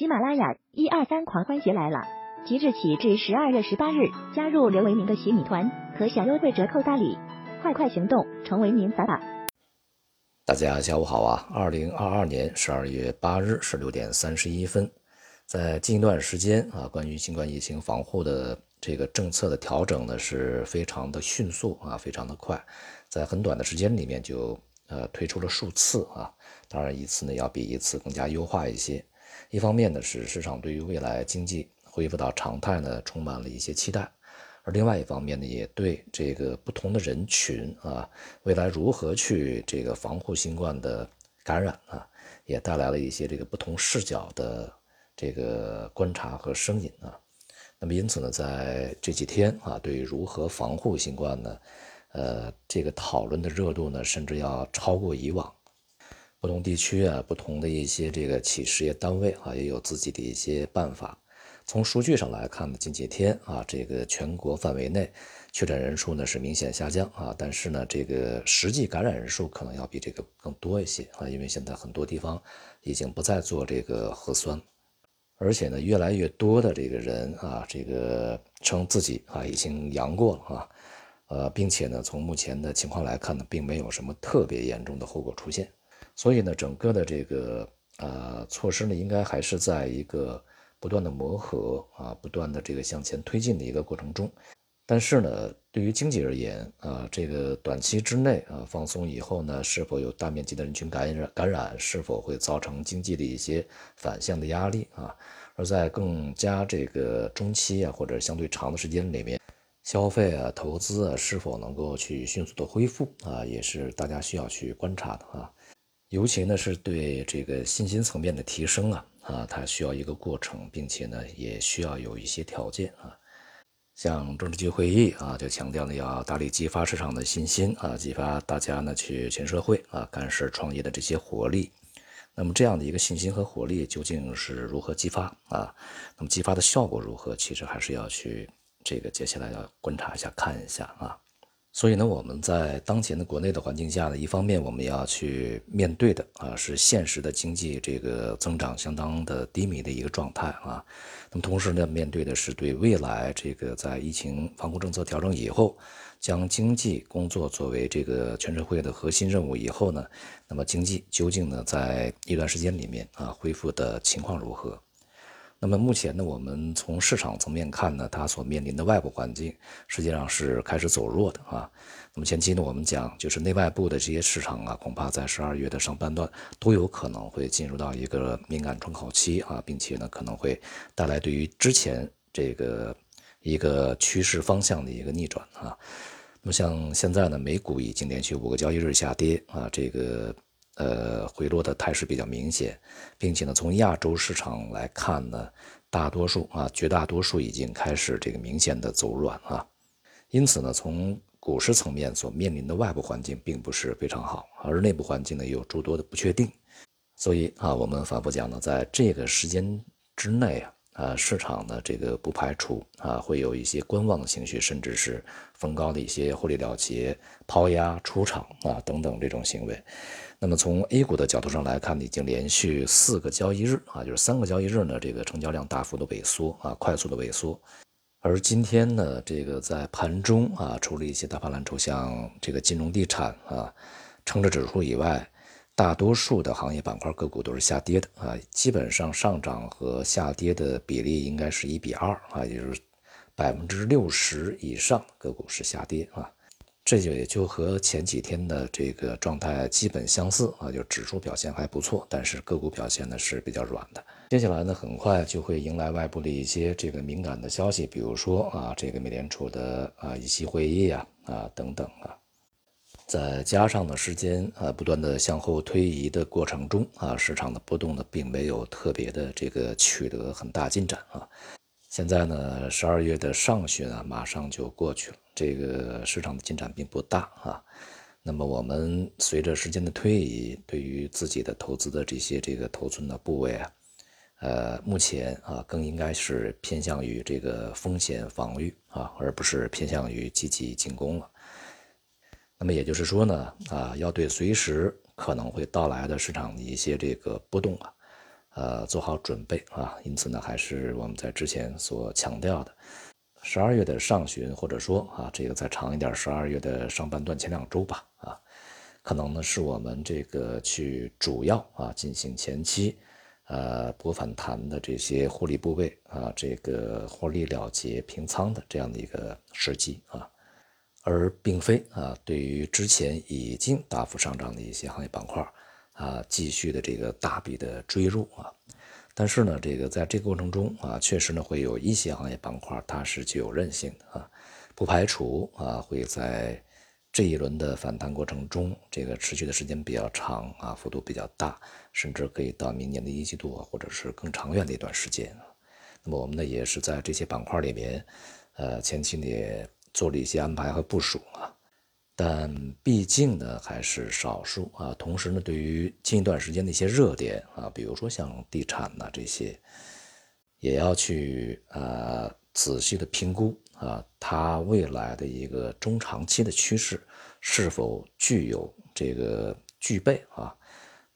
喜马拉雅一二三狂欢节来了！即日起至十二月十八日，加入刘维明的洗米团，可享优惠折扣大礼，快快行动，成为您法宝！大家下午好啊！二零二二年十二月八日十六点三十一分，在近一段时间啊，关于新冠疫情防护的这个政策的调整呢，是非常的迅速啊，非常的快，在很短的时间里面就呃推出了数次啊，当然一次呢要比一次更加优化一些。一方面呢，是市场对于未来经济恢复到常态呢，充满了一些期待；而另外一方面呢，也对这个不同的人群啊，未来如何去这个防护新冠的感染啊，也带来了一些这个不同视角的这个观察和声音啊。那么因此呢，在这几天啊，对于如何防护新冠呢，呃，这个讨论的热度呢，甚至要超过以往。不同地区啊，不同的一些这个企事业单位啊，也有自己的一些办法。从数据上来看呢，近几天啊，这个全国范围内确诊人数呢是明显下降啊，但是呢，这个实际感染人数可能要比这个更多一些啊，因为现在很多地方已经不再做这个核酸，而且呢，越来越多的这个人啊，这个称自己啊已经阳过了啊，呃，并且呢，从目前的情况来看呢，并没有什么特别严重的后果出现。所以呢，整个的这个呃措施呢，应该还是在一个不断的磨合啊，不断的这个向前推进的一个过程中。但是呢，对于经济而言啊，这个短期之内啊放松以后呢，是否有大面积的人群感染感染，是否会造成经济的一些反向的压力啊？而在更加这个中期啊，或者相对长的时间里面，消费啊、投资啊，是否能够去迅速的恢复啊，也是大家需要去观察的啊。尤其呢是对这个信心层面的提升啊啊，它需要一个过程，并且呢也需要有一些条件啊。像政治局会议啊，就强调呢要大力激发市场的信心啊，激发大家呢去全社会啊干事创业的这些活力。那么这样的一个信心和活力究竟是如何激发啊？那么激发的效果如何？其实还是要去这个接下来要观察一下看一下啊。所以呢，我们在当前的国内的环境下呢，一方面我们要去面对的啊是现实的经济这个增长相当的低迷的一个状态啊，那么同时呢，面对的是对未来这个在疫情防控政策调整以后，将经济工作作为这个全社会的核心任务以后呢，那么经济究竟呢在一段时间里面啊恢复的情况如何？那么目前呢，我们从市场层面看呢，它所面临的外部环境实际上是开始走弱的啊。那么前期呢，我们讲就是内外部的这些市场啊，恐怕在十二月的上半段都有可能会进入到一个敏感窗口期啊，并且呢，可能会带来对于之前这个一个趋势方向的一个逆转啊。那么像现在呢，美股已经连续五个交易日下跌啊，这个。呃，回落的态势比较明显，并且呢，从亚洲市场来看呢，大多数啊，绝大多数已经开始这个明显的走软啊。因此呢，从股市层面所面临的外部环境并不是非常好，而内部环境呢有诸多的不确定。所以啊，我们反复讲呢，在这个时间之内啊，啊，市场呢这个不排除啊会有一些观望的情绪，甚至是逢高的一些获利了结、抛压出场啊等等这种行为。那么从 A 股的角度上来看，已经连续四个交易日啊，就是三个交易日呢，这个成交量大幅的萎缩啊，快速的萎缩。而今天呢，这个在盘中啊，除了一些大盘蓝筹，像这个金融地产啊，撑着指数以外，大多数的行业板块个股都是下跌的啊，基本上上涨和下跌的比例应该是一比二啊，也就是百分之六十以上个股是下跌啊。这就也就和前几天的这个状态基本相似啊，就指数表现还不错，但是个股表现呢是比较软的。接下来呢，很快就会迎来外部的一些这个敏感的消息，比如说啊，这个美联储的啊议息会议啊啊等等啊，再加上呢时间啊不断的向后推移的过程中啊，市场的波动呢并没有特别的这个取得很大进展啊。现在呢，十二月的上旬啊，马上就过去了，这个市场的进展并不大啊。那么我们随着时间的推移，对于自己的投资的这些这个头寸的部位啊，呃，目前啊，更应该是偏向于这个风险防御啊，而不是偏向于积极进攻了。那么也就是说呢，啊，要对随时可能会到来的市场的一些这个波动啊。呃做好准备啊。因此呢，还是我们在之前所强调的，十二月的上旬或者说啊这个再长一点，十二月的上半段前两周吧啊，可能呢是我们这个去主要啊进行前期。呃，博反弹的这些获利部位啊，这个获利了结平仓的这样的一个时机啊，而并非啊，对于之前已经大幅上涨的一些行业板块啊，继续的这个大笔的追入啊。但是呢，这个在这个过程中啊，确实呢会有一些行业板块它是具有韧性的啊，不排除啊会在。这一轮的反弹过程中，这个持续的时间比较长啊，幅度比较大，甚至可以到明年的一季度或者是更长远的一段时间。那么我们呢，也是在这些板块里面，呃，前期呢也做了一些安排和部署啊。但毕竟呢还是少数啊。同时呢，对于近一段时间的一些热点啊，比如说像地产呐这些，也要去呃仔细的评估。啊，它未来的一个中长期的趋势是否具有这个具备啊，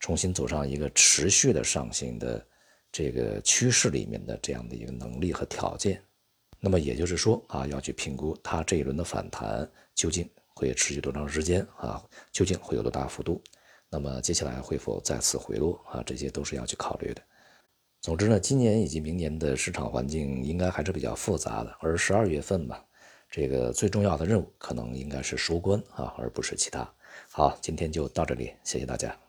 重新走上一个持续的上行的这个趋势里面的这样的一个能力和条件？那么也就是说啊，要去评估它这一轮的反弹究竟会持续多长时间啊，究竟会有多大幅度？那么接下来会否再次回落啊？这些都是要去考虑的。总之呢，今年以及明年的市场环境应该还是比较复杂的，而十二月份吧，这个最重要的任务可能应该是收官啊，而不是其他。好，今天就到这里，谢谢大家。